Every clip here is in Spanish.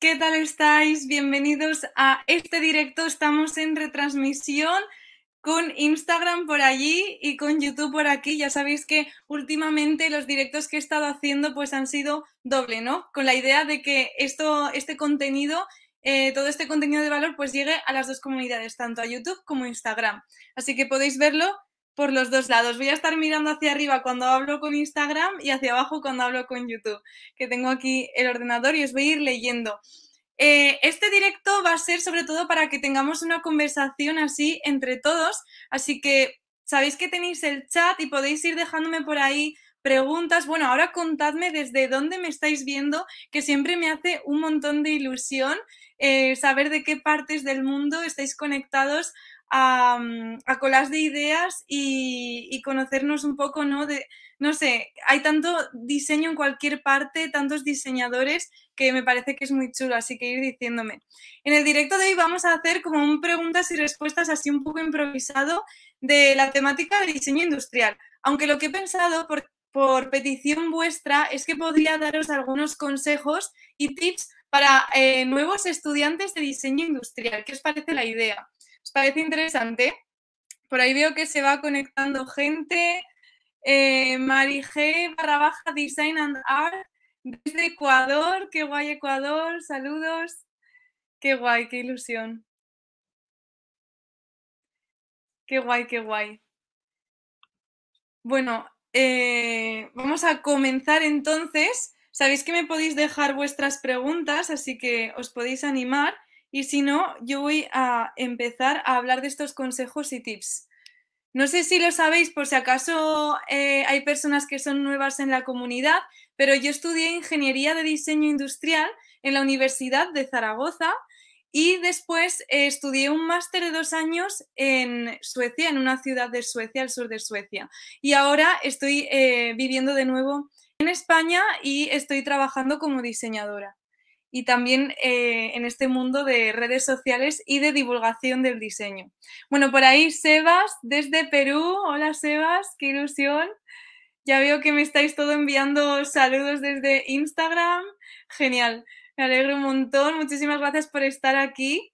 ¿qué tal estáis? Bienvenidos a este directo. Estamos en retransmisión con Instagram por allí y con YouTube por aquí. Ya sabéis que últimamente los directos que he estado haciendo pues han sido doble, ¿no? Con la idea de que esto, este contenido, eh, todo este contenido de valor pues llegue a las dos comunidades, tanto a YouTube como a Instagram. Así que podéis verlo por los dos lados. Voy a estar mirando hacia arriba cuando hablo con Instagram y hacia abajo cuando hablo con YouTube, que tengo aquí el ordenador y os voy a ir leyendo. Eh, este directo va a ser sobre todo para que tengamos una conversación así entre todos, así que sabéis que tenéis el chat y podéis ir dejándome por ahí preguntas. Bueno, ahora contadme desde dónde me estáis viendo, que siempre me hace un montón de ilusión eh, saber de qué partes del mundo estáis conectados a, mm, a colas de ideas y, conocernos un poco, ¿no? De, no sé, hay tanto diseño en cualquier parte, tantos diseñadores que me parece que es muy chulo, así que ir diciéndome. En el directo de hoy vamos a hacer como un preguntas y respuestas así un poco improvisado de la temática de diseño industrial, aunque lo que he pensado por, por petición vuestra es que podría daros algunos consejos y tips para eh, nuevos estudiantes de diseño industrial. ¿Qué os parece la idea? ¿Os parece interesante? Por ahí veo que se va conectando gente. Eh, Mari G barra baja Design and Art desde Ecuador. Qué guay Ecuador. Saludos. Qué guay, qué ilusión. Qué guay, qué guay. Bueno, eh, vamos a comenzar entonces. Sabéis que me podéis dejar vuestras preguntas, así que os podéis animar. Y si no, yo voy a empezar a hablar de estos consejos y tips. No sé si lo sabéis por si acaso eh, hay personas que son nuevas en la comunidad, pero yo estudié ingeniería de diseño industrial en la Universidad de Zaragoza y después eh, estudié un máster de dos años en Suecia, en una ciudad de Suecia, al sur de Suecia. Y ahora estoy eh, viviendo de nuevo en España y estoy trabajando como diseñadora y también eh, en este mundo de redes sociales y de divulgación del diseño. Bueno, por ahí Sebas desde Perú. Hola Sebas, qué ilusión. Ya veo que me estáis todo enviando saludos desde Instagram. Genial, me alegro un montón. Muchísimas gracias por estar aquí.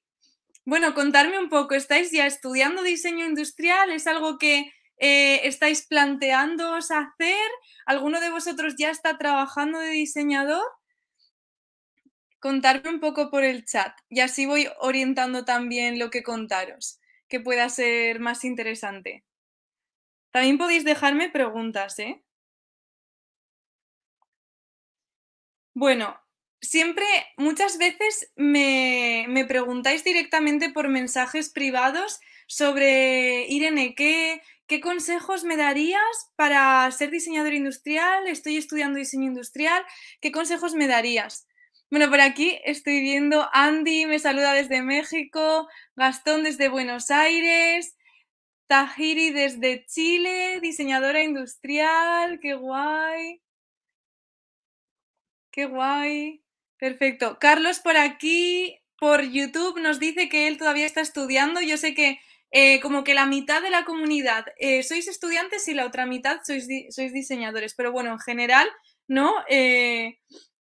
Bueno, contarme un poco, ¿estáis ya estudiando diseño industrial? ¿Es algo que eh, estáis planteándoos hacer? ¿Alguno de vosotros ya está trabajando de diseñador? Contarme un poco por el chat y así voy orientando también lo que contaros, que pueda ser más interesante. También podéis dejarme preguntas, ¿eh? Bueno, siempre, muchas veces me, me preguntáis directamente por mensajes privados sobre, Irene, ¿qué, ¿qué consejos me darías para ser diseñador industrial? Estoy estudiando diseño industrial. ¿Qué consejos me darías? Bueno, por aquí estoy viendo Andy, me saluda desde México, Gastón desde Buenos Aires, Tahiri desde Chile, diseñadora industrial, qué guay. Qué guay. Perfecto. Carlos por aquí, por YouTube, nos dice que él todavía está estudiando. Yo sé que eh, como que la mitad de la comunidad eh, sois estudiantes y la otra mitad sois, sois, diseñadores. Pero bueno, en general, ¿no? Eh,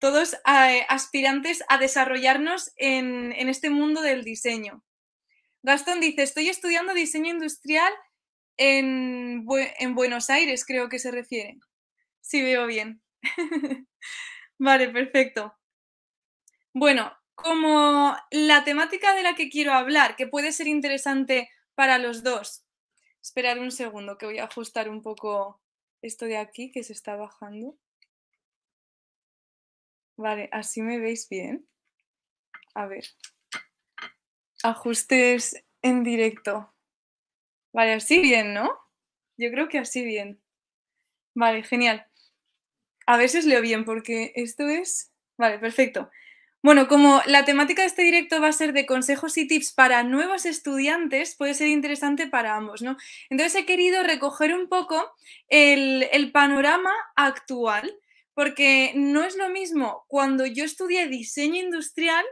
todos eh, aspirantes a desarrollarnos en, este mundo del diseño. Gastón dice, estoy estudiando diseño industrial en, en Buenos Aires, creo que se refiere. Si veo bien. vale, perfecto. Bueno, como la temática de la que quiero hablar, que puede ser interesante para los dos. Esperar un segundo, que voy a ajustar un poco esto de aquí, que se está bajando. Vale, así me veis bien. A ver. Ajustes en directo. Vale, así bien, ¿no? Yo creo que así bien. Vale, genial. A ver si os leo bien porque esto es... Vale, perfecto. Bueno, como la temática de este directo va a ser de consejos y tips para nuevos estudiantes, puede ser interesante para ambos, ¿no? Entonces he querido recoger un poco el, el panorama actual porque no es lo mismo cuando yo estudié diseño industrial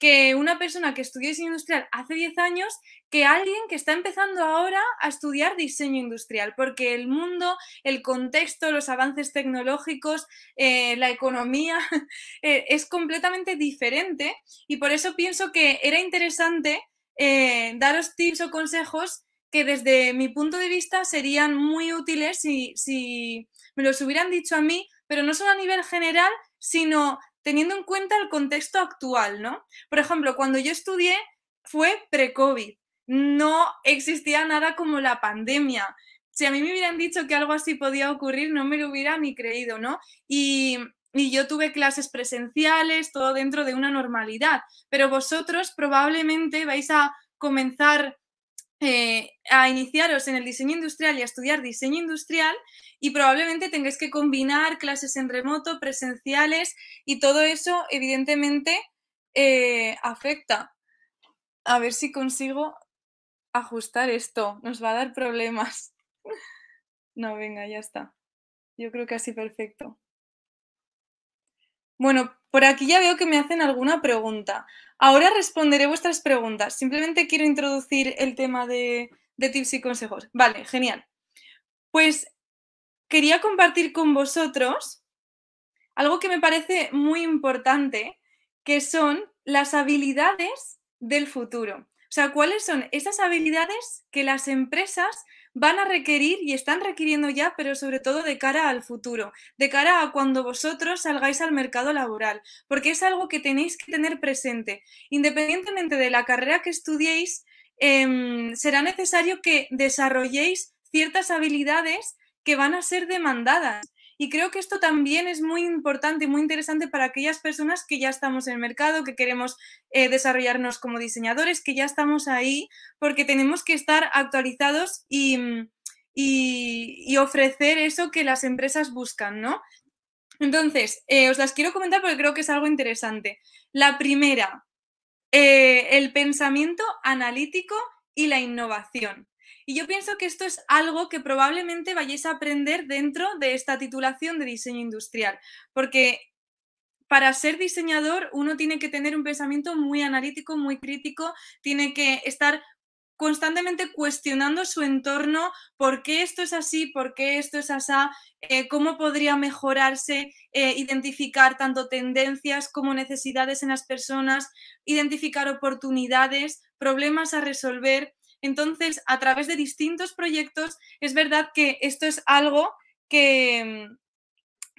que una persona que estudió diseño industrial hace 10 años que alguien que está empezando ahora a estudiar diseño industrial, porque el mundo, el contexto, los avances tecnológicos, eh, la economía eh, es completamente diferente. Y por eso pienso que era interesante eh, daros tips o consejos que desde mi punto de vista serían muy útiles si, si me los hubieran dicho a mí, pero no solo a nivel general, sino teniendo en cuenta el contexto actual, ¿no? Por ejemplo, cuando yo estudié fue pre-COVID, no existía nada como la pandemia. Si a mí me hubieran dicho que algo así podía ocurrir, no me lo hubiera ni creído, ¿no? Y, yo tuve clases presenciales, todo dentro de una normalidad, pero vosotros probablemente vais a comenzar eh, a iniciaros en el diseño industrial y a estudiar diseño industrial y probablemente tengáis que combinar clases en remoto, presenciales y todo eso evidentemente eh, afecta. A ver si consigo ajustar esto. Nos va a dar problemas. No, venga, ya está. Yo creo que así perfecto. Bueno, por aquí ya veo que me hacen alguna pregunta. Ahora responderé vuestras preguntas. Simplemente quiero introducir el tema de, tips y consejos. Vale, genial. Pues quería compartir con vosotros algo que me parece muy importante, que son las habilidades del futuro. O sea, ¿cuáles son esas habilidades que las empresas van a requerir y están requiriendo ya, pero sobre todo de cara al futuro, de cara a cuando vosotros salgáis al mercado laboral, porque es algo que tenéis que tener presente. Independientemente de la carrera que estudiéis, em, será necesario que desarrolléis ciertas habilidades que van a ser demandadas. Y creo que esto también es muy importante y muy interesante para aquellas personas que ya estamos en el mercado, que queremos eh, desarrollarnos como diseñadores, que ya estamos ahí, porque tenemos que estar actualizados y, ofrecer eso que las empresas buscan, ¿no? Entonces, eh, os las quiero comentar porque creo que es algo interesante. La primera, eh, el pensamiento analítico y la innovación. Y yo pienso que esto es algo que probablemente vayáis a aprender dentro de esta titulación de diseño industrial, porque para ser diseñador uno tiene que tener un pensamiento muy analítico, muy crítico, tiene que estar constantemente cuestionando su entorno, por qué esto es así, por qué esto es así, eh, cómo podría mejorarse, eh, identificar tanto tendencias como necesidades en las personas, identificar oportunidades, problemas a resolver. Entonces, a través de distintos proyectos, es verdad que esto es algo que,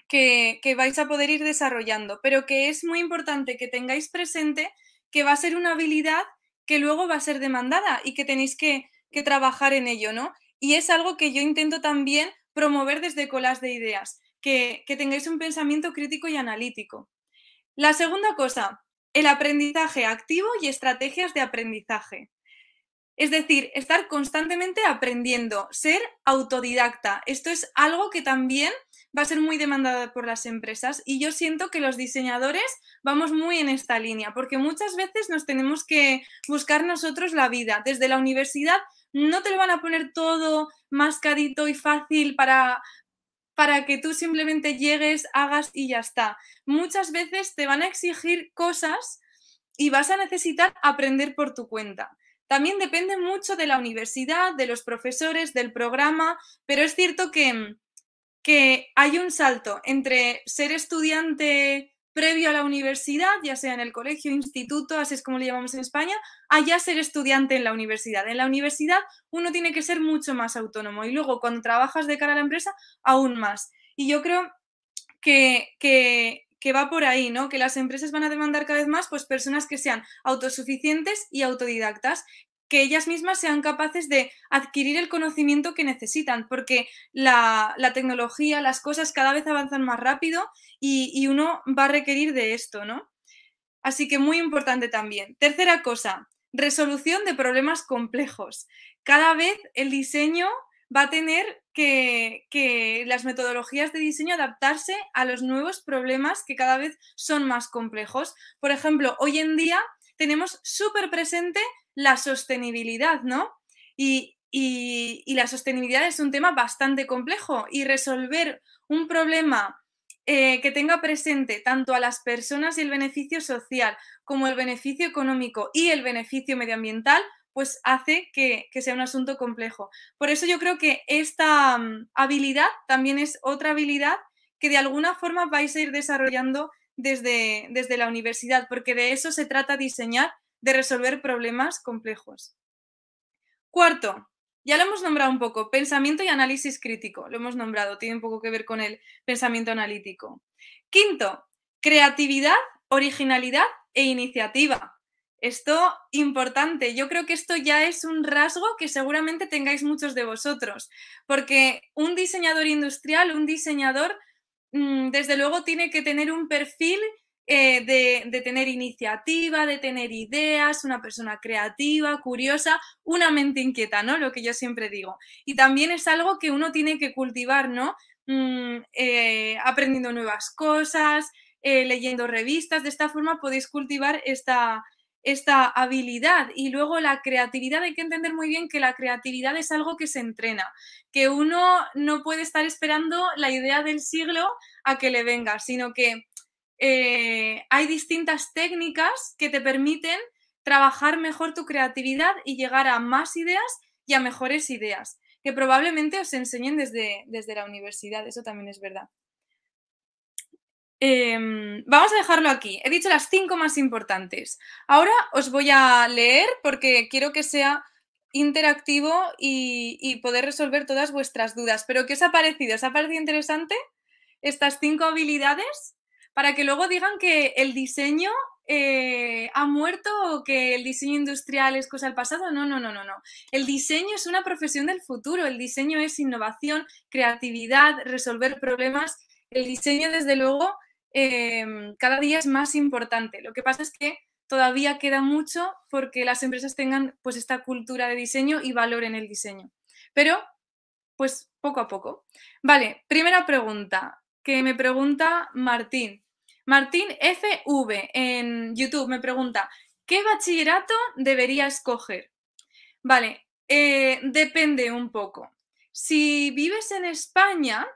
que, vais a poder ir desarrollando, pero que es muy importante que tengáis presente que va a ser una habilidad que luego va a ser demandada y que tenéis que, que trabajar en ello, ¿no? Y es algo que yo intento también promover desde Colas de Ideas, que, que tengáis un pensamiento crítico y analítico. La segunda cosa, el aprendizaje activo y estrategias de aprendizaje. Es decir, estar constantemente aprendiendo, ser autodidacta. Esto es algo que también va a ser muy demandado por las empresas y yo siento que los diseñadores vamos muy en esta línea porque muchas veces nos tenemos que buscar nosotros la vida. Desde la universidad no te lo van a poner todo mascadito y fácil para, para que tú simplemente llegues, hagas y ya está. Muchas veces te van a exigir cosas y vas a necesitar aprender por tu cuenta. También depende mucho de la universidad, de los profesores, del programa, pero es cierto que, que hay un salto entre ser estudiante previo a la universidad, ya sea en el colegio, instituto, así es como le llamamos en España, a ya ser estudiante en la universidad. En la universidad uno tiene que ser mucho más autónomo y luego cuando trabajas de cara a la empresa, aún más. Y yo creo que, que, que va por ahí, ¿no? Que las empresas van a demandar cada vez más pues personas que sean autosuficientes y autodidactas, que ellas mismas sean capaces de adquirir el conocimiento que necesitan, porque la, tecnología, las cosas cada vez avanzan más rápido y, y uno va a requerir de esto, ¿no? Así que muy importante también. Tercera cosa, resolución de problemas complejos. Cada vez el diseño va a tener que, las metodologías de diseño adaptarse a los nuevos problemas que cada vez son más complejos. Por ejemplo, hoy en día tenemos súper presente la sostenibilidad, ¿no? Y, la sostenibilidad es un tema bastante complejo y resolver un problema eh, que tenga presente tanto a las personas y el beneficio social como el beneficio económico y el beneficio medioambiental, pues hace que, sea un asunto complejo. Por eso yo creo que esta mm, habilidad también es otra habilidad que de alguna forma vais a ir desarrollando desde, desde la universidad, porque de eso se trata diseñar, de resolver problemas complejos. Cuarto, ya lo hemos nombrado un poco, pensamiento y análisis crítico, lo hemos nombrado, tiene un poco que ver con el pensamiento analítico. Quinto, creatividad, originalidad e iniciativa. Esto importante, yo creo que esto ya es un rasgo que seguramente tengáis muchos de vosotros, porque un diseñador industrial, un diseñador, mm, desde luego tiene que tener un perfil eh, de, tener iniciativa, de tener ideas, una persona creativa, curiosa, una mente inquieta, ¿no? Lo que yo siempre digo. Y también es algo que uno tiene que cultivar, ¿no? Mm, eh, aprendiendo nuevas cosas, eh, leyendo revistas, de esta forma podéis cultivar esta, esta habilidad. Y luego la creatividad, hay que entender muy bien que la creatividad es algo que se entrena, que uno no puede estar esperando la idea del siglo a que le venga, sino que eh, hay distintas técnicas que te permiten trabajar mejor tu creatividad y llegar a más ideas y a mejores ideas, que probablemente os enseñen desde, desde la universidad, eso también es verdad. Em, vamos a dejarlo aquí. He dicho las cinco más importantes. Ahora os voy a leer porque quiero que sea interactivo y, poder resolver todas vuestras dudas. Pero ¿qué os ha parecido? ¿Os ha parecido interesante estas cinco habilidades? Para que luego digan que el diseño eh, ha muerto o que el diseño industrial es cosa del pasado. No, no, no, no, no. El diseño es una profesión del futuro. El diseño es innovación, creatividad, resolver problemas. El diseño, desde luego, Em, cada día es más importante. Lo que pasa es que todavía queda mucho porque las empresas tengan pues esta cultura de diseño y valor en el diseño. Pero, pues poco a poco. Vale, primera pregunta que me pregunta Martín. Martín FV en YouTube me pregunta, ¿qué bachillerato debería escoger? Vale, eh, depende un poco. Si vives en España,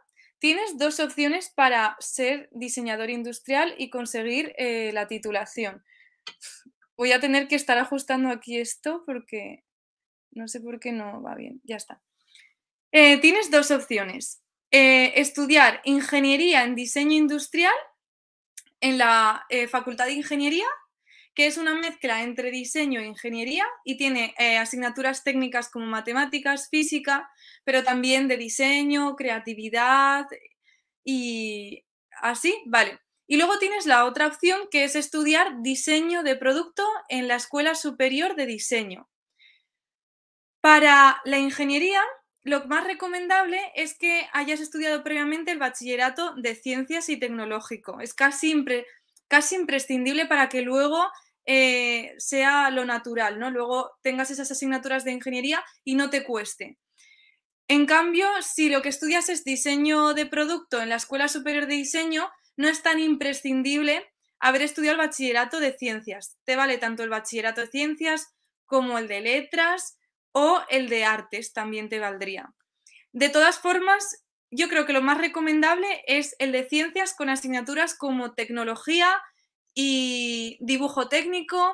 Tienes dos opciones para ser diseñador industrial y conseguir eh, la titulación. Voy a tener que estar ajustando aquí esto porque no sé por qué no va bien. Ya está. Eh, tienes dos opciones. Eh, estudiar ingeniería en diseño industrial en la Facultad de Ingeniería que es una mezcla entre diseño e ingeniería y tiene eh, asignaturas técnicas como matemáticas, física, pero también de diseño, creatividad y así, vale. Y luego tienes la otra opción que es estudiar diseño de producto en la Escuela Superior de Diseño. Para la ingeniería, lo más recomendable es que hayas estudiado previamente el bachillerato de ciencias y tecnológico. Es casi, casi imprescindible para que luego eh, sea lo natural, ¿no? Luego tengas esas asignaturas de ingeniería y no te cueste. En cambio, si lo que estudias es diseño de producto en la Escuela Superior de Diseño, no es tan imprescindible haber estudiado el bachillerato de ciencias. Te vale tanto el bachillerato de ciencias como el de letras o el de artes, también te valdría. De todas formas, yo creo que lo más recomendable es el de ciencias con asignaturas como tecnología, y dibujo técnico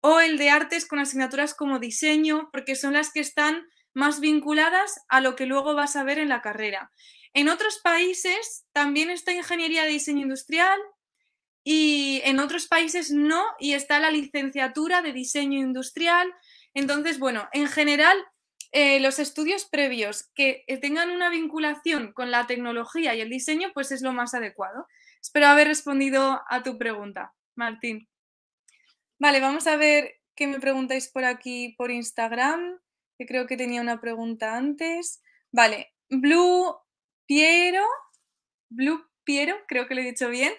o el de artes con asignaturas como diseño, porque son las que están más vinculadas a lo que luego vas a ver en la carrera. En otros países también está ingeniería de diseño industrial y en otros países no, y está la licenciatura de diseño industrial. Entonces, bueno, en general, eh, los estudios previos que tengan una vinculación con la tecnología y el diseño, pues es lo más adecuado. Espero haber respondido a tu pregunta. Martín. Vale, vamos a ver qué me preguntáis por aquí por Instagram, que creo que tenía una pregunta antes. Vale, Blue Piero, Blue Piero, creo que lo he dicho bien,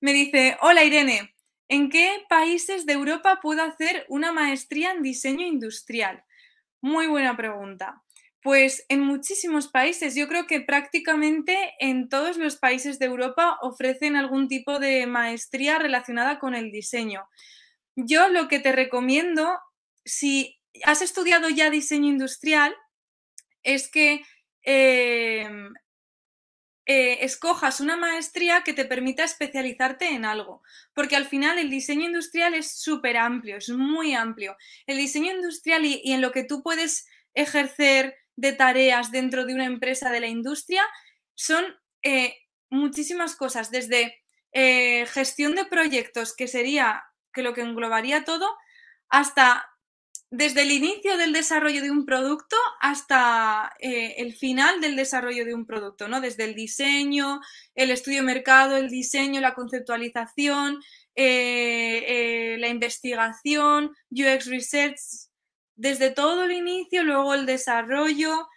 me dice, hola Irene, ¿en qué países de Europa puedo hacer una maestría en diseño industrial? Muy buena pregunta. Pues en muchísimos países, yo creo que prácticamente en todos los países de Europa ofrecen algún tipo de maestría relacionada con el diseño. Yo lo que te recomiendo, si has estudiado ya diseño industrial, es que em, eh, escojas una maestría que te permita especializarte en algo, porque al final el diseño industrial es súper amplio, es muy amplio. El diseño industrial y, en lo que tú puedes ejercer de tareas dentro de una empresa de la industria son eh, muchísimas cosas, desde eh, gestión de proyectos, que sería que lo que englobaría todo, hasta desde el inicio del desarrollo de un producto hasta eh, el final del desarrollo de un producto, ¿no? Desde el diseño, el estudio de mercado, el diseño, la conceptualización, la investigación, UX Research, desde todo el inicio, luego el desarrollo,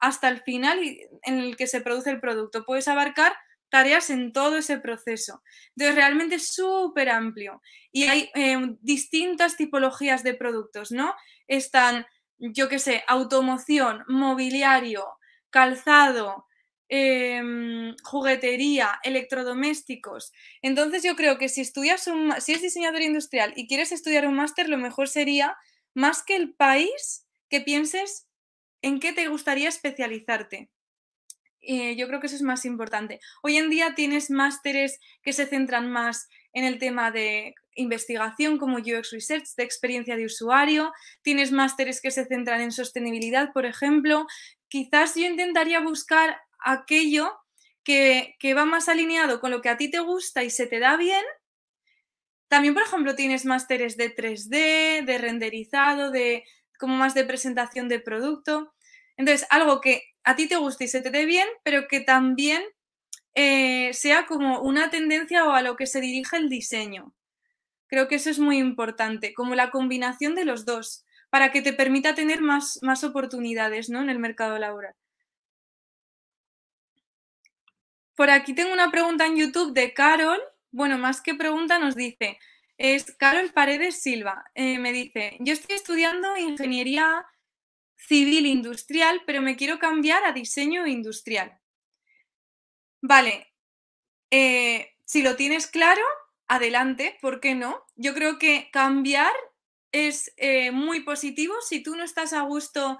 hasta el final en el que se produce el producto. Puedes abarcar tareas en todo ese proceso. Entonces, realmente es súper amplio y hay em, distintas tipologías de productos, ¿no? Están, yo qué sé, automoción, mobiliario, calzado, em, juguetería, electrodomésticos. Entonces, yo creo que si estudias un, si es diseñador industrial y quieres estudiar un máster, lo mejor sería, más que el país, que pienses en qué te gustaría especializarte. Eh, yo creo que eso es más importante. Hoy en día tienes másteres que se centran más en el tema de investigación como UX Research, de experiencia de usuario, tienes másteres que se centran en sostenibilidad, por ejemplo. Quizás yo intentaría buscar aquello que, que va más alineado con lo que a ti te gusta y se te da bien. También, por ejemplo, tienes másteres de 3D, de renderizado, de como más de presentación de producto. Entonces, algo que a ti te guste y se te dé bien, pero que también eh, sea como una tendencia o a lo que se dirige el diseño. Creo que eso es muy importante, como la combinación de los dos, para que te permita tener más, más oportunidades ¿no? en el mercado laboral. Por aquí tengo una pregunta en YouTube de Carol. Bueno, más que pregunta nos dice, es Carol Paredes Silva. Eh, me dice, yo estoy estudiando ingeniería civil industrial, pero me quiero cambiar a diseño industrial. Vale, eh, si lo tienes claro, adelante, ¿por qué no? Yo creo que cambiar es eh, muy positivo. Si tú no estás a gusto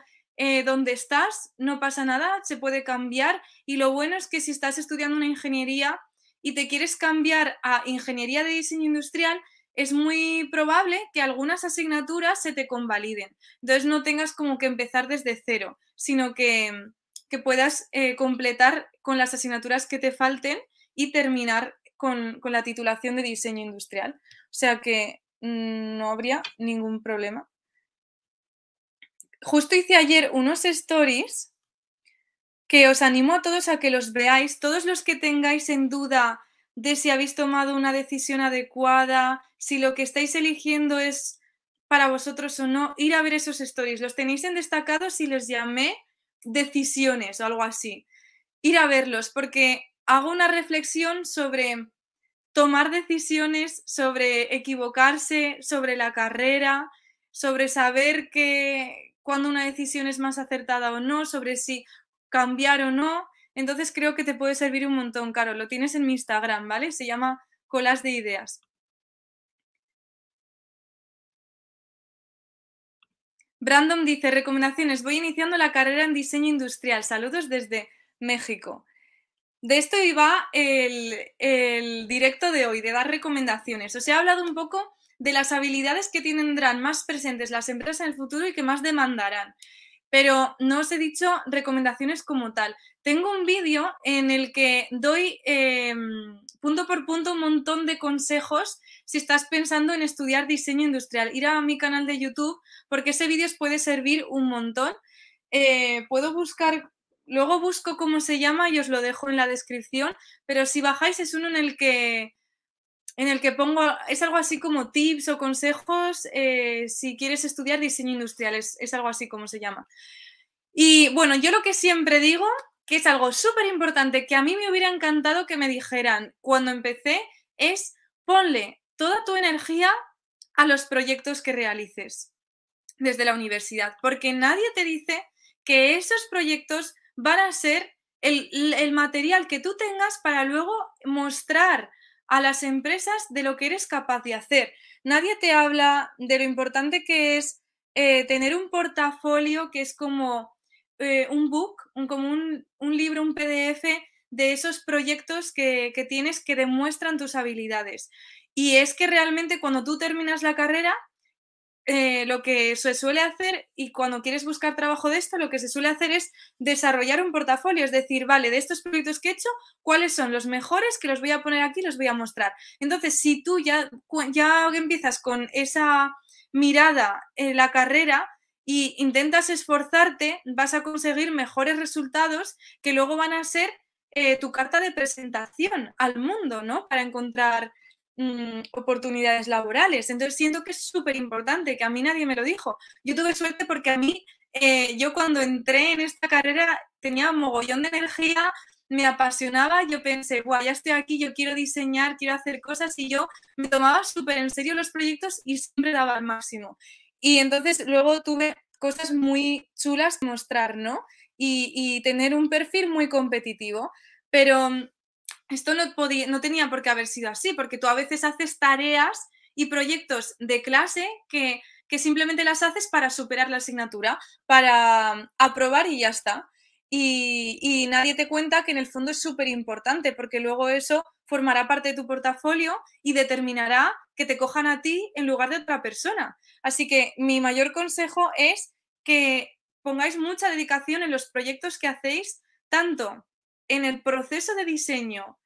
donde estás, no pasa nada, se puede cambiar. Y lo bueno es que si estás estudiando una ingeniería y te quieres cambiar a ingeniería de diseño industrial, es muy probable que algunas asignaturas se te convaliden. Entonces no tengas como que empezar desde cero, sino que, puedas eh, completar con las asignaturas que te falten y terminar con, con, la titulación de diseño industrial. O sea que mm, no habría ningún problema. Justo hice ayer unos stories que os animo a todos a que los veáis, todos los que tengáis en duda de si habéis tomado una decisión adecuada, si lo que estáis eligiendo es para vosotros o no, ir a ver esos stories. Los tenéis en destacado si les llamé decisiones o algo así. Ir a verlos porque hago una reflexión sobre tomar decisiones, sobre equivocarse, sobre la carrera, sobre saber que cuando una decisión es más acertada o no, sobre si cambiar o no. Entonces creo que te puede servir un montón, Caro. Lo tienes en mi Instagram, ¿vale? Se llama Colas de Ideas. Brandon dice, recomendaciones, voy iniciando la carrera en diseño industrial. Saludos desde México. De esto iba el, el, directo de hoy, de dar recomendaciones. Os he hablado un poco de las habilidades que tendrán más presentes las empresas en el futuro y que más demandarán pero no os he dicho recomendaciones como tal. Tengo un vídeo en el que doy em, punto por punto un montón de consejos si estás pensando en estudiar diseño industrial. Ir a mi canal de YouTube porque ese vídeo os puede servir un montón. Eh, puedo buscar, luego busco cómo se llama y os lo dejo en la descripción, pero si bajáis es uno en el que en el que pongo, es algo así como tips o consejos eh, si quieres estudiar diseño industrial, es, algo así como se llama. Y bueno, yo lo que siempre digo, que es algo súper importante, que a mí me hubiera encantado que me dijeran cuando empecé, es ponle toda tu energía a los proyectos que realices desde la universidad, porque nadie te dice que esos proyectos van a ser el, el material que tú tengas para luego mostrar a las empresas de lo que eres capaz de hacer. Nadie te habla de lo importante que es eh, tener un portafolio que es como eh, un book, un, como un, libro, un PDF de esos proyectos que, que tienes que demuestran tus habilidades. Y es que realmente cuando tú terminas la carrera, eh, lo que se suele hacer, y cuando quieres buscar trabajo de esto, lo que se suele hacer es desarrollar un portafolio, es decir, vale, de estos proyectos que he hecho, ¿cuáles son los mejores que los voy a poner aquí los voy a mostrar? Entonces, si tú ya, ya empiezas con esa mirada en la carrera y intentas esforzarte, vas a conseguir mejores resultados que luego van a ser eh, tu carta de presentación al mundo, ¿no? Para encontrar Mm, oportunidades laborales. Entonces siento que es súper importante, que a mí nadie me lo dijo. Yo tuve suerte porque a mí, eh, yo cuando entré en esta carrera tenía un mogollón de energía, me apasionaba, yo pensé, guau, ya estoy aquí, yo quiero diseñar, quiero hacer cosas y yo me tomaba súper en serio los proyectos y siempre daba al máximo. Y entonces luego tuve cosas muy chulas que mostrar, ¿no? Y, y tener un perfil muy competitivo. Pero esto no, podía, no tenía por qué haber sido así, porque tú a veces haces tareas y proyectos de clase que, simplemente las haces para superar la asignatura, para aprobar y ya está. Y, y nadie te cuenta que en el fondo es súper importante, porque luego eso formará parte de tu portafolio y determinará que te cojan a ti en lugar de otra persona. Así que mi mayor consejo es que pongáis mucha dedicación en los proyectos que hacéis, tanto en el proceso de diseño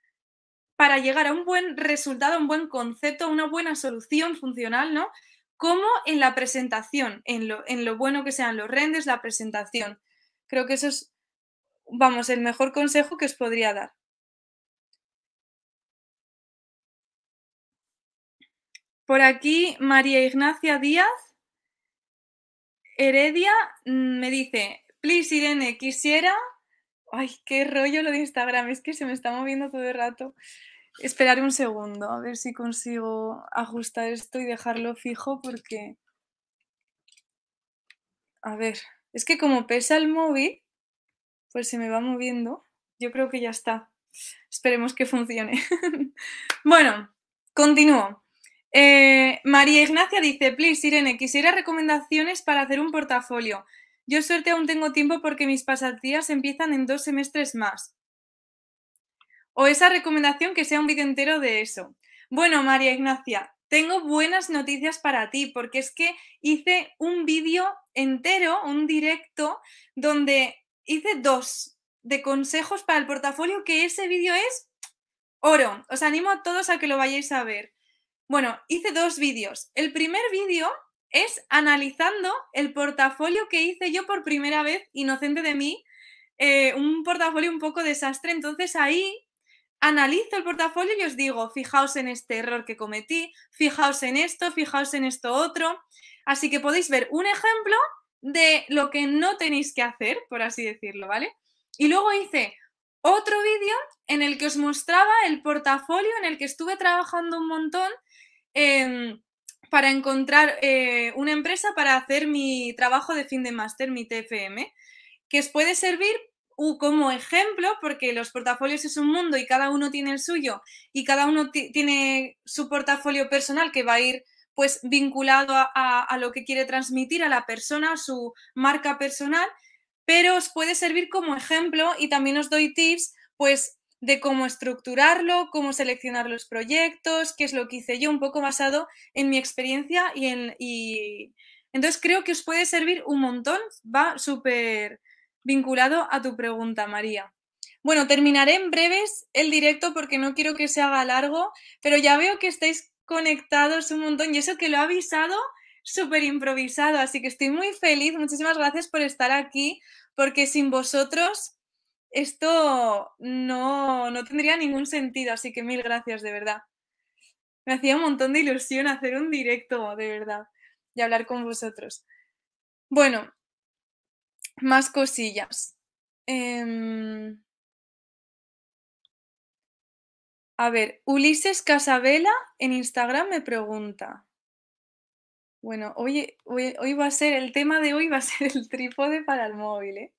para llegar a un buen resultado, un buen concepto, una buena solución funcional, ¿no? Como en la presentación, en lo, en lo bueno que sean los renders, la presentación. Creo que eso es, vamos, el mejor consejo que os podría dar. Por aquí, María Ignacia Díaz Heredia mm, me dice, please Irene, quisiera Ay, qué rollo lo de Instagram, es que se me está moviendo todo el rato. Esperaré un segundo, a ver si consigo ajustar esto y dejarlo fijo porque... A ver, es que como pesa el móvil, pues se me va moviendo. Yo creo que ya está. Esperemos que funcione. bueno, continúo. Eh, María Ignacia dice, please, Irene, quisiera recomendaciones para hacer un portafolio. Yo suerte aún tengo tiempo porque mis pasatías empiezan en dos semestres más. O esa recomendación que sea un vídeo entero de eso. Bueno, María Ignacia, tengo buenas noticias para ti porque es que hice un vídeo entero, un directo, donde hice dos de consejos para el portafolio, que ese vídeo es oro. Os animo a todos a que lo vayáis a ver. Bueno, hice dos vídeos. El primer vídeo es analizando el portafolio que hice yo por primera vez, inocente de mí, eh, un portafolio un poco desastre. Entonces ahí analizo el portafolio y os digo, fijaos en este error que cometí, fijaos en esto, fijaos en esto otro. Así que podéis ver un ejemplo de lo que no tenéis que hacer, por así decirlo, ¿vale? Y luego hice otro vídeo en el que os mostraba el portafolio en el que estuve trabajando un montón para encontrar eh, una empresa para hacer mi trabajo de fin de máster, mi TFM, que os puede servir como ejemplo, porque los portafolios es un mundo y cada uno tiene el suyo y cada uno tiene su portafolio personal que va a ir pues vinculado a, lo que quiere transmitir a la persona, su marca personal, pero os puede servir como ejemplo y también os doy tips pues de cómo estructurarlo, cómo seleccionar los proyectos, qué es lo que hice yo, un poco basado en mi experiencia y en... Y... Entonces creo que os puede servir un montón, va súper vinculado a tu pregunta, María. Bueno, terminaré en breves el directo porque no quiero que se haga largo, pero ya veo que estáis conectados un montón y eso que lo ha avisado súper improvisado, así que estoy muy feliz. Muchísimas gracias por estar aquí, porque sin vosotros esto no, no tendría ningún sentido, así que mil gracias, de verdad. Me hacía un montón de ilusión hacer un directo, de verdad, y hablar con vosotros. Bueno, más cosillas. Em, a ver, Ulises Casabela en Instagram me pregunta. Bueno, hoy, hoy, hoy, va a ser, el tema de hoy va a ser el trípode para el móvil, ¿eh?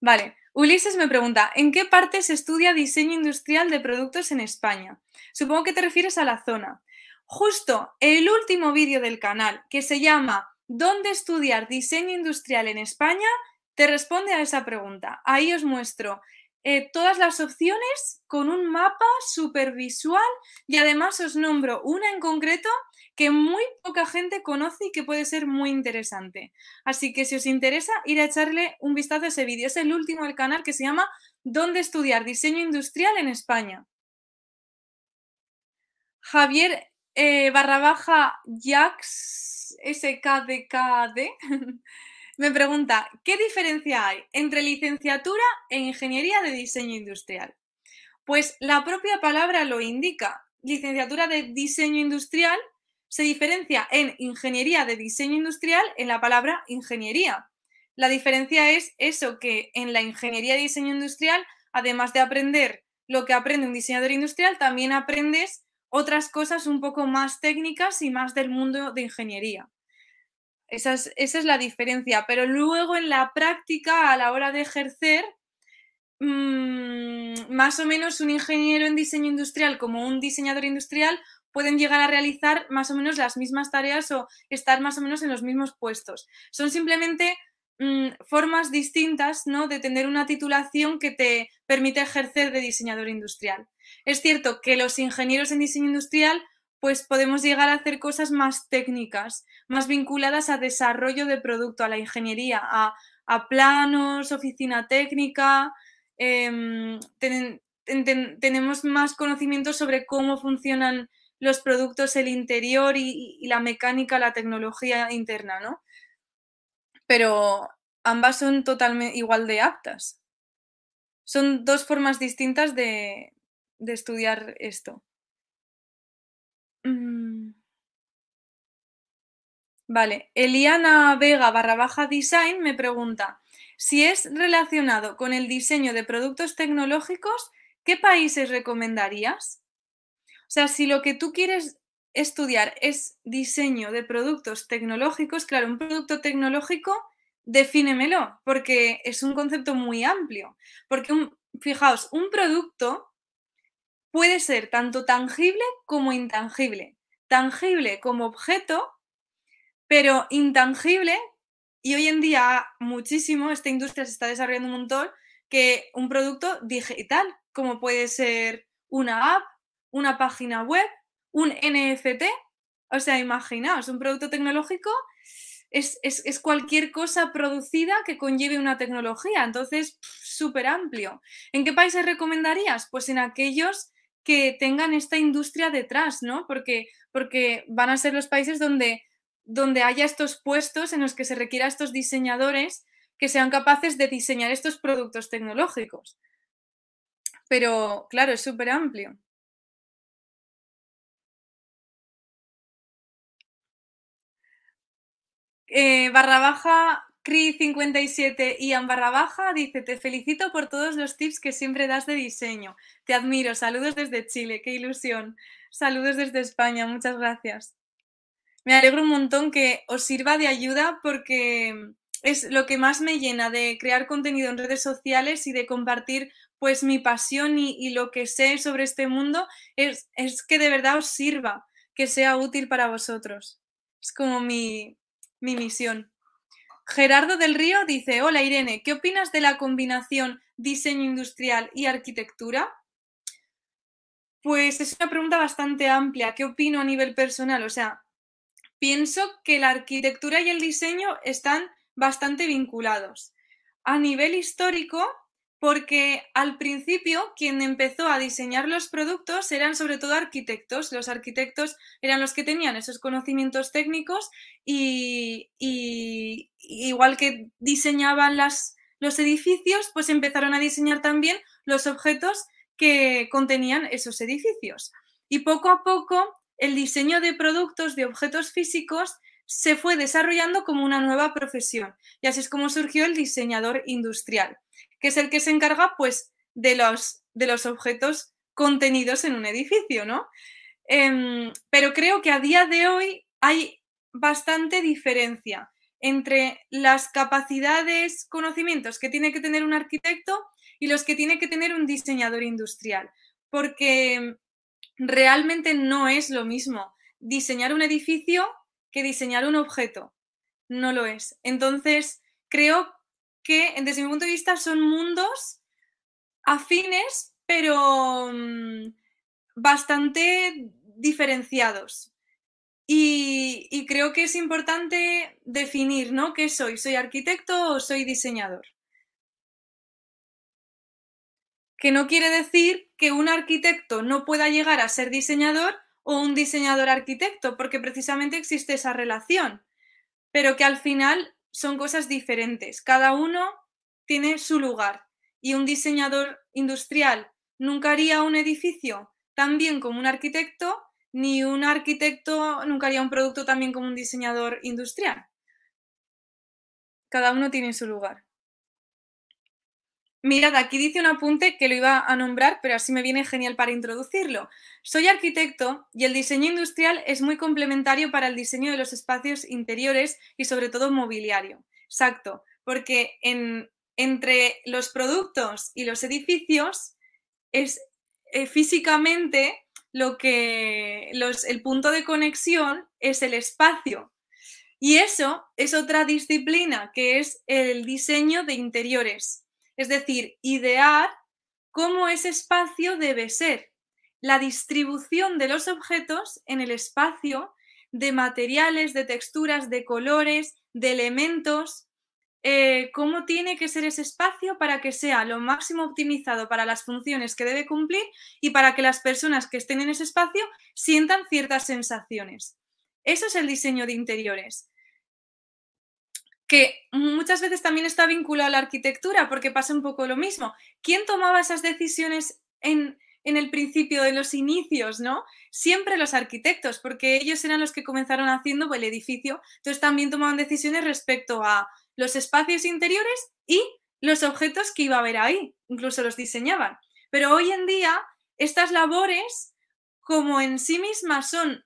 Vale, Ulises me pregunta, ¿en qué parte se estudia diseño industrial de productos en España? Supongo que te refieres a la zona. Justo el último vídeo del canal, que se llama ¿Dónde estudiar diseño industrial en España? te responde a esa pregunta. Ahí os muestro eh, todas las opciones con un mapa súper visual y además os nombro una en concreto que muy poca gente conoce y que puede ser muy interesante. Así que si os interesa, ir a echarle un vistazo a ese vídeo. Es el último del canal que se llama ¿Dónde estudiar diseño industrial en España? Javier eh, barra baja Jax SKDKD me pregunta, ¿qué diferencia hay entre licenciatura e ingeniería de diseño industrial? Pues la propia palabra lo indica. Licenciatura de diseño industrial se diferencia en ingeniería de diseño industrial en la palabra ingeniería. La diferencia es eso, que en la ingeniería de diseño industrial, además de aprender lo que aprende un diseñador industrial, también aprendes otras cosas un poco más técnicas y más del mundo de ingeniería. Esa es, la diferencia. Pero luego en la práctica, a la hora de ejercer, mm, más o menos un ingeniero en diseño industrial como un diseñador industrial pueden llegar a realizar más o menos las mismas tareas o estar más o menos en los mismos puestos. Son simplemente mm, formas distintas ¿no? de tener una titulación que te permite ejercer de diseñador industrial. Es cierto que los ingenieros en diseño industrial pues podemos llegar a hacer cosas más técnicas, más vinculadas a desarrollo de producto, a la ingeniería, a, planos, oficina técnica. Em, tenemos más conocimiento sobre cómo funcionan los productos, el interior y, la mecánica, la tecnología interna, ¿no? Pero ambas son totalmente igual de aptas. Son dos formas distintas de, estudiar esto. Mm. Vale, Eliana Vega barra baja design me pregunta si es relacionado con el diseño de productos tecnológicos, ¿qué países recomendarías? O sea, si lo que tú quieres estudiar es diseño de productos tecnológicos, claro, un producto tecnológico, defínemelo, porque es un concepto muy amplio. Porque, fijaos, un producto puede ser tanto tangible como intangible. Tangible como objeto, pero intangible, y hoy en día muchísimo, esta industria se está desarrollando un montón, que un producto digital, como puede ser una app, una página web, un NFT. O sea, imaginaos, un producto tecnológico es, cualquier cosa producida que conlleve una tecnología. Entonces, súper amplio. ¿En qué países recomendarías? Pues en aquellos que tengan esta industria detrás, ¿no? Porque, porque van a ser los países donde, donde haya estos puestos en los que se requiera estos diseñadores que sean capaces de diseñar estos productos tecnológicos. Pero, claro, es súper amplio. Eh, barra baja Cri57 Ian barra baja dice, te felicito por todos los tips que siempre das de diseño. Te admiro. Saludos desde Chile. Qué ilusión. Saludos desde España. Muchas gracias. Me alegro un montón que os sirva de ayuda porque es lo que más me llena de crear contenido en redes sociales y de compartir pues mi pasión y, lo que sé sobre este mundo es, es que de verdad os sirva, que sea útil para vosotros. Es como mi, mi misión. Gerardo del Río dice, hola Irene, ¿qué opinas de la combinación diseño industrial y arquitectura? Pues es una pregunta bastante amplia. ¿Qué opino a nivel personal? O sea, pienso que la arquitectura y el diseño están bastante vinculados. A nivel histórico, porque al principio quien empezó a diseñar los productos eran sobre todo arquitectos. Los arquitectos eran los que tenían esos conocimientos técnicos y, igual que diseñaban las, los edificios, pues empezaron a diseñar también los objetos que contenían esos edificios. Y poco a poco el diseño de productos, de objetos físicos, se fue desarrollando como una nueva profesión. Y así es como surgió el diseñador industrial que es el que se encarga pues de los, de los objetos contenidos en un edificio, ¿no? Em, pero creo que a día de hoy hay bastante diferencia entre las capacidades, conocimientos que tiene que tener un arquitecto y los que tiene que tener un diseñador industrial, porque realmente no es lo mismo diseñar un edificio que diseñar un objeto. No lo es. Entonces, creo que desde mi punto de vista son mundos afines, pero mm, bastante diferenciados. Y, creo que es importante definir, ¿no? ¿Qué soy? ¿Soy arquitecto o soy diseñador? Que no quiere decir que un arquitecto no pueda llegar a ser diseñador o un diseñador arquitecto, porque precisamente existe esa relación, pero que al final son cosas diferentes. Cada uno tiene su lugar y un diseñador industrial nunca haría un edificio tan bien como un arquitecto ni un arquitecto nunca haría un producto también como un diseñador industrial. Cada uno tiene su lugar. Mirad, aquí dice un apunte que lo iba a nombrar, pero así me viene genial para introducirlo. Soy arquitecto y el diseño industrial es muy complementario para el diseño de los espacios interiores y sobre todo mobiliario. Exacto, porque entre los productos y los edificios es eh, físicamente lo que el punto de conexión es el espacio. Y eso es otra disciplina que es el diseño de interiores. Es decir, idear cómo ese espacio debe ser. La distribución de los objetos en el espacio, de materiales, de texturas, de colores, de elementos, eh, cómo tiene que ser ese espacio para que sea lo máximo optimizado para las funciones que debe cumplir y para que las personas que estén en ese espacio sientan ciertas sensaciones. Eso es el diseño de interiores, que muchas veces también está vinculado a la arquitectura, porque pasa un poco lo mismo. ¿Quién tomaba esas decisiones en, en el principio, de los inicios, ¿no? Siempre los arquitectos, porque ellos eran los que comenzaron haciendo el edificio, entonces también tomaban decisiones respecto a los espacios interiores y los objetos que iba a haber ahí, incluso los diseñaban. Pero hoy en día, estas labores, como en sí mismas son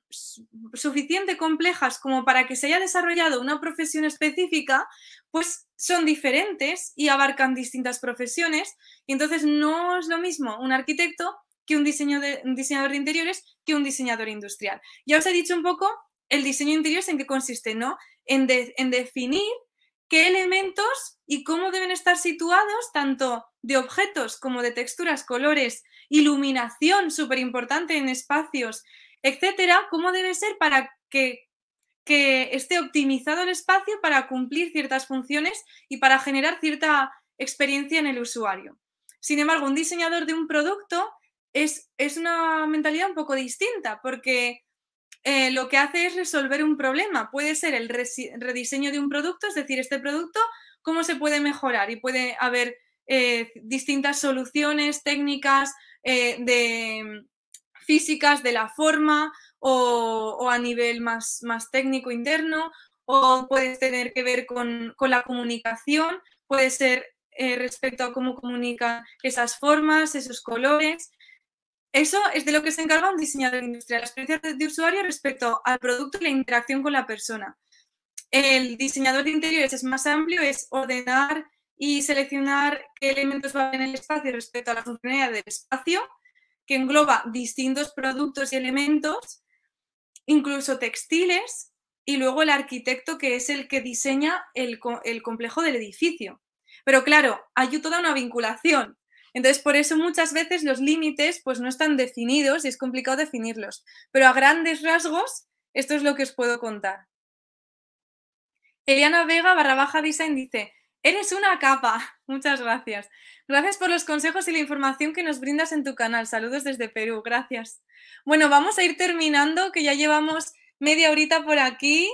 suficiente complejas como para que se haya desarrollado una profesión específica, pues son diferentes y abarcan distintas profesiones. Y entonces no es lo mismo un arquitecto que un, diseñador de interiores que un diseñador industrial. Ya os he dicho un poco el diseño de interiores en qué consiste, ¿no? en definir qué elementos y cómo deben estar situados, tanto de objetos como de texturas, colores, iluminación, súper importante en espacios, etcétera, cómo debe ser para que, que esté optimizado el espacio para cumplir ciertas funciones y para generar cierta experiencia en el usuario. Sin embargo, un diseñador de un producto es, es una mentalidad un poco distinta porque eh, lo que hace es resolver un problema. Puede ser el rediseño de un producto, es decir, este producto, cómo se puede mejorar y puede haber eh, distintas soluciones técnicas eh, de físicas de la forma o, a nivel más, más, técnico interno o puede tener que ver con, con la comunicación, puede ser respecto a cómo comunican esas formas, esos colores. Eso es de lo que se encarga un diseñador industrial, la experiencia de usuario respecto al producto y la interacción con la persona. El diseñador de interiores es más amplio, es ordenar y seleccionar qué elementos van en el espacio respecto a la funcionalidad del espacio, que engloba distintos productos y elementos, incluso textiles, y luego el arquitecto, que es el que diseña el, complejo del edificio. Pero claro, hay toda una vinculación entonces, por eso muchas veces los límites pues no están definidos y es complicado definirlos. Pero a grandes rasgos, esto es lo que os puedo contar. Eliana Vega barra baja design dice, eres una capa. Muchas gracias. Gracias por los consejos y la información que nos brindas en tu canal. Saludos desde Perú. Gracias. Bueno, vamos a ir terminando, que ya llevamos media horita por aquí.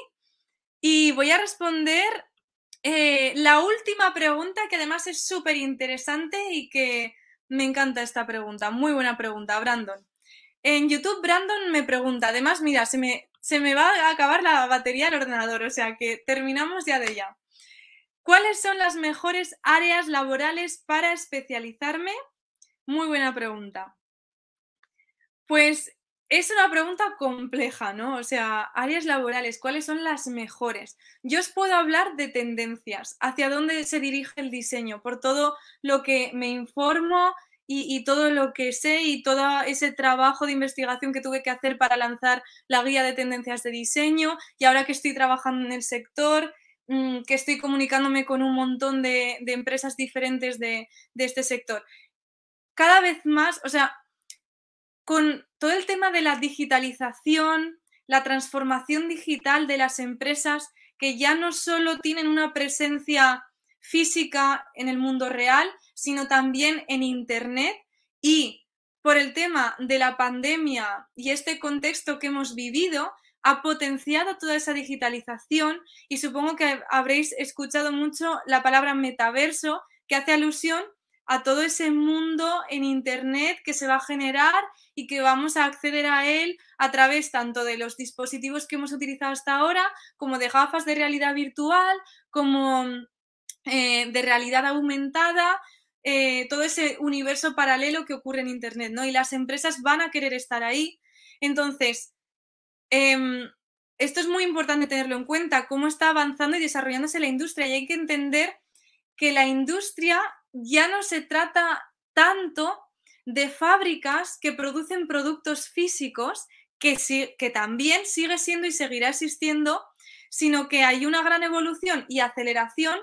Y voy a responder eh, la última pregunta, que además es súper interesante y que me encanta esta pregunta. Muy buena pregunta, Brandon. En YouTube, Brandon me pregunta, además, mira, se me, se me va a acabar la batería del ordenador, o sea que terminamos ya de ya. ¿Cuáles son las mejores áreas laborales para especializarme? Muy buena pregunta. Pues es una pregunta compleja, ¿no? O sea, áreas laborales, ¿cuáles son las mejores? Yo os puedo hablar de tendencias, hacia dónde se dirige el diseño, por todo lo que me informo y, todo lo que sé y todo ese trabajo de investigación que tuve que hacer para lanzar la guía de tendencias de diseño y ahora que estoy trabajando en el sector, mm, que estoy comunicándome con un montón de, empresas diferentes de, de este sector. cada vez más, o sea, con todo el tema de la digitalización, la transformación digital de las empresas que ya no solo tienen una presencia física en el mundo real, sino también en Internet y por el tema de la pandemia y este contexto que hemos vivido, ha potenciado toda esa digitalización y supongo que habréis escuchado mucho la palabra metaverso, que hace alusión a todo ese mundo en Internet que se va a generar y que vamos a acceder a él a través tanto de los dispositivos que hemos utilizado hasta ahora, como de gafas de realidad virtual, como eh, de realidad aumentada, eh, todo ese universo paralelo que ocurre en Internet, ¿no? Y las empresas van a querer estar ahí. Entonces, em, esto es muy importante tenerlo en cuenta, cómo está avanzando y desarrollándose la industria. Y hay que entender que la industria ya no se trata tanto de fábricas que producen productos físicos, que, que también sigue siendo y seguirá existiendo, sino que hay una gran evolución y aceleración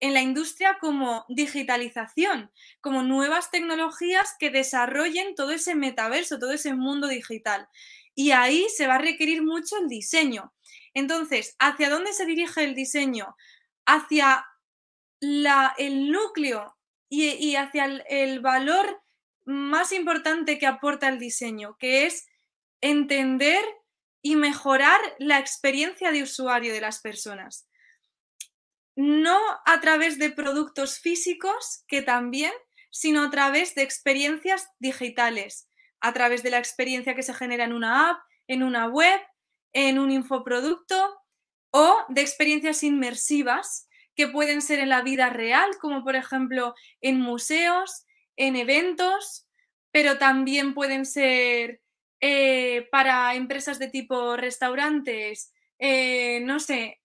en la industria como digitalización, como nuevas tecnologías que desarrollen todo ese metaverso, todo ese mundo digital. Y ahí se va a requerir mucho el diseño. Entonces, ¿hacia dónde se dirige el diseño? Hacia el núcleo y, hacia el, valor más importante que aporta el diseño, que es entender y mejorar la experiencia de usuario de las personas. No a través de productos físicos, que también, sino a través de experiencias digitales, a través de la experiencia que se genera en una app, en una web, en un infoproducto o de experiencias inmersivas que pueden ser en la vida real, como por ejemplo en museos, en eventos, pero también pueden ser eh, para empresas de tipo restaurantes, eh, no sé,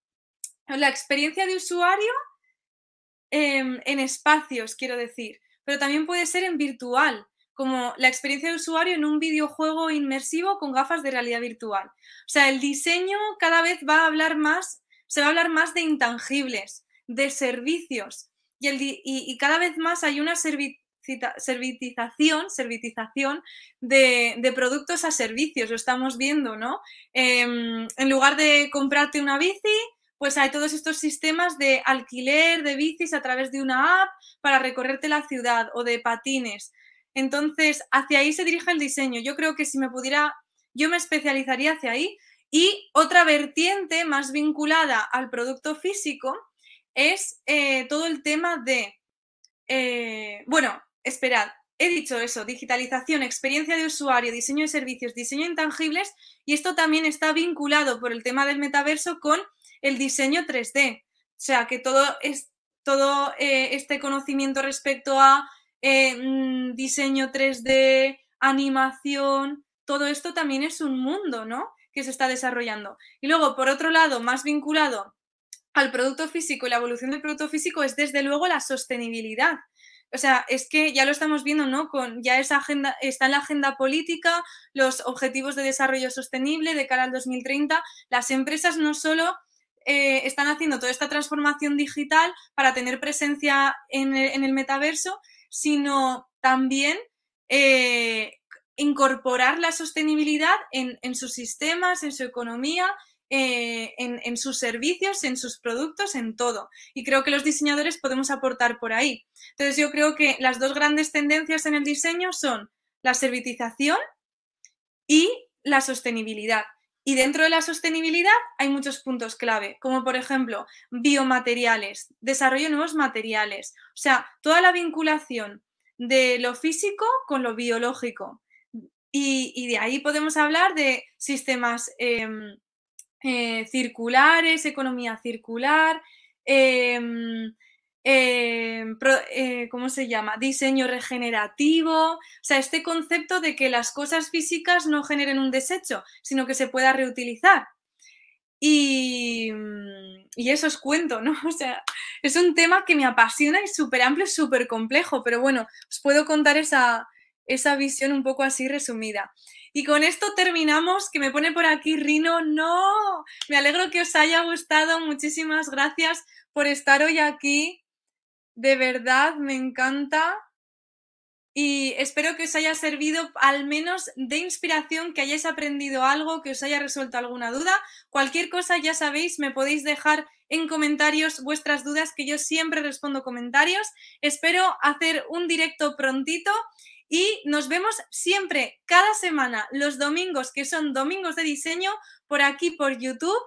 la experiencia de usuario em, en espacios, quiero decir, pero también puede ser en virtual, como la experiencia de usuario en un videojuego inmersivo con gafas de realidad virtual. O sea, el diseño cada vez va a hablar más, se va a hablar más de intangibles, de servicios y, el, y, cada vez más hay una servitización, servitización de, de, productos a servicios, lo estamos viendo, ¿no? Em, en lugar de comprarte una bici, pues hay todos estos sistemas de alquiler de bicis a través de una app para recorrerte la ciudad o de patines. Entonces, hacia ahí se dirige el diseño. Yo creo que si me pudiera, yo me especializaría hacia ahí. Y otra vertiente más vinculada al producto físico es eh, todo el tema de, eh, bueno, esperad, he dicho eso, digitalización, experiencia de usuario, diseño de servicios, diseño intangibles, y esto también está vinculado por el tema del metaverso con el diseño 3D. O sea, que todo, es, todo eh, este conocimiento respecto a mm, diseño 3D, animación, todo esto también es un mundo, ¿no? Que se está desarrollando. Y luego, por otro lado, más vinculado al producto físico y la evolución del producto físico es desde luego la sostenibilidad. O sea, es que ya lo estamos viendo, ¿no? Con ya esa agenda, está en la agenda política, los objetivos de desarrollo sostenible de cara al 2030. Las empresas no solo eh, están haciendo toda esta transformación digital para tener presencia en el, metaverso, sino también eh, incorporar la sostenibilidad en, en sus sistemas, en su economía eh, en, sus servicios, en sus productos, en todo. Y creo que los diseñadores podemos aportar por ahí. Entonces yo creo que las dos grandes tendencias en el diseño son la servitización y la sostenibilidad. Y dentro de la sostenibilidad hay muchos puntos clave, como por ejemplo biomateriales, desarrollo de nuevos materiales, o sea, toda la vinculación de lo físico con lo biológico. Y, de ahí podemos hablar de sistemas em, eh, circulares, economía circular, em, em, eh, ¿cómo se llama? Diseño regenerativo, o sea, este concepto de que las cosas físicas no generen un desecho, sino que se pueda reutilizar. Y, y, eso os cuento, ¿no? O sea, es un tema que me apasiona y súper amplio, súper complejo, pero bueno, os puedo contar esa, esa visión un poco así resumida. Y con esto terminamos, que me pone por aquí Rino, no, me alegro que os haya gustado, muchísimas gracias por estar hoy aquí, de verdad, me encanta. y espero que os haya servido al menos de inspiración, que hayáis aprendido algo, que os haya resuelto alguna duda. Cualquier cosa, ya sabéis, me podéis dejar en comentarios vuestras dudas, que yo siempre respondo comentarios. Espero hacer un directo prontito y nos vemos siempre, cada semana, los domingos, que son domingos de diseño, por aquí por YouTube.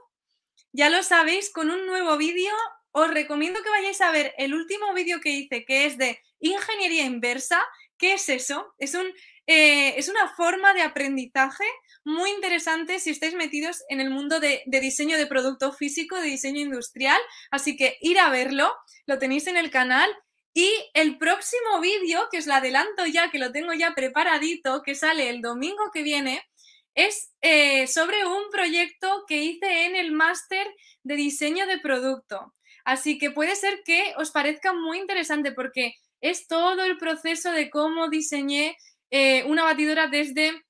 Ya lo sabéis, con un nuevo vídeo. Os recomiendo que vayáis a ver el último vídeo que hice, que es de ingeniería inversa ¿Qué es eso? Es, un, eh, es una forma de aprendizaje muy interesante si estáis metidos en el mundo de, diseño de producto físico, de diseño industrial. Así que ir a verlo, lo tenéis en el canal. Y el próximo vídeo, que os lo adelanto ya, que lo tengo ya preparadito, que sale el domingo que viene, es eh, sobre un proyecto que hice en el máster de diseño de producto. Así que puede ser que os parezca muy interesante porque es todo el proceso de cómo diseñé eh, una batidora desde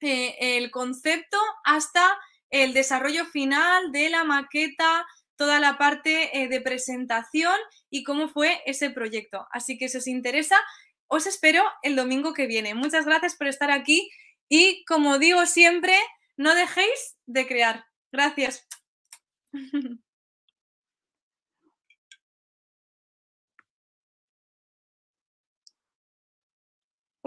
eh, el concepto hasta el desarrollo final de la maqueta, toda la parte eh, de presentación y cómo fue ese proyecto. Así que si os interesa, os espero el domingo que viene. Muchas gracias por estar aquí y como digo siempre, no dejéis de crear. Gracias.